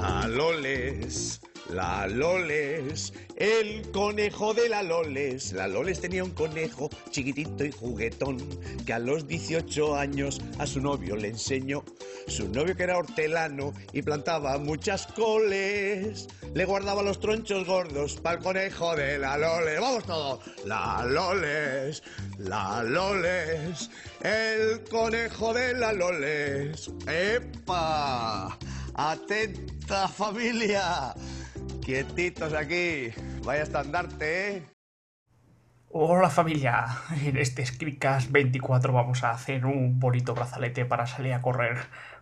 La Loles, la Loles, el conejo de la Loles. La Loles tenía un conejo chiquitito y juguetón que a los 18 años a su novio le enseñó. Su novio que era hortelano y plantaba muchas coles. Le guardaba los tronchos gordos para el conejo de la Loles. Vamos todos. La Loles, la Loles, el conejo de la Loles. ¡Epa! Atenta familia. Quietitos aquí. Vaya estandarte, ¿eh? Hola familia, en este Scriptcast 24 vamos a hacer un bonito brazalete para salir a correr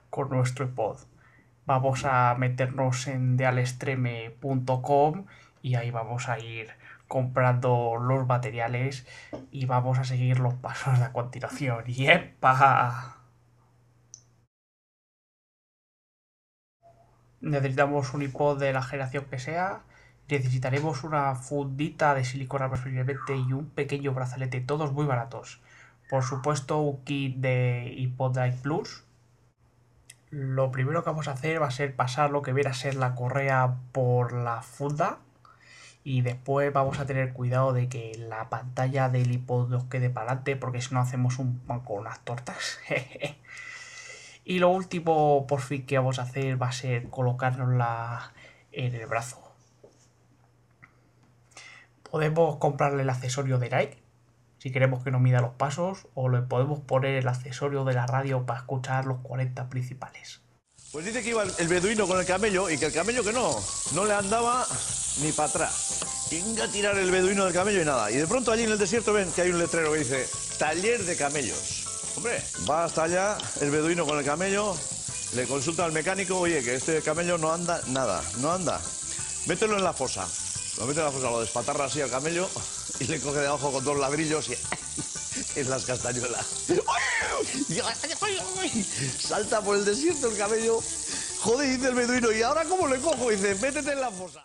con nuestro iPod. Vamos a meternos en dealestreme.com y ahí vamos a ir comprando los materiales y vamos a seguir los pasos de a continuación. ¡Yepa! Necesitamos un iPod de la generación que sea. Necesitaremos una fundita de silicona preferiblemente y un pequeño brazalete, todos muy baratos. Por supuesto, un kit de iPod Plus. Lo primero que vamos a hacer va a ser pasar lo que viene a ser la correa por la funda. Y después vamos a tener cuidado de que la pantalla del iPod nos quede para adelante, porque si no hacemos un pan con unas tortas. Y lo último, por fin, que vamos a hacer va a ser colocárnosla en el brazo. Podemos comprarle el accesorio de Nike, si queremos que nos mida los pasos, o le podemos poner el accesorio de la radio para escuchar los 40 principales. Pues dice que iba el beduino con el camello y que el camello que no, no le andaba ni para atrás. Venga a tirar el beduino del camello y nada. Y de pronto allí en el desierto ven que hay un letrero que dice taller de camellos. Hombre, va hasta allá el beduino con el camello, le consulta al mecánico, oye, que este camello no anda nada, no anda. Mételo en la fosa. Lo mete en la fosa, lo despatarra así al camello y le coge de abajo con dos ladrillos y en las castañuelas. Salta por el desierto el camello. Joder, dice el beduino, ¿y ahora cómo le cojo? dice, métete en la fosa.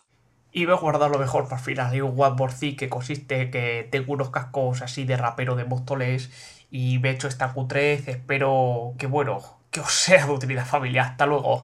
Y voy a guardar lo mejor para el final. Hay un One More que consiste que tengo unos cascos así de rapero de Móstoles y me he hecho esta Q3. Espero que, bueno, que os sea de utilidad familiar. Hasta luego.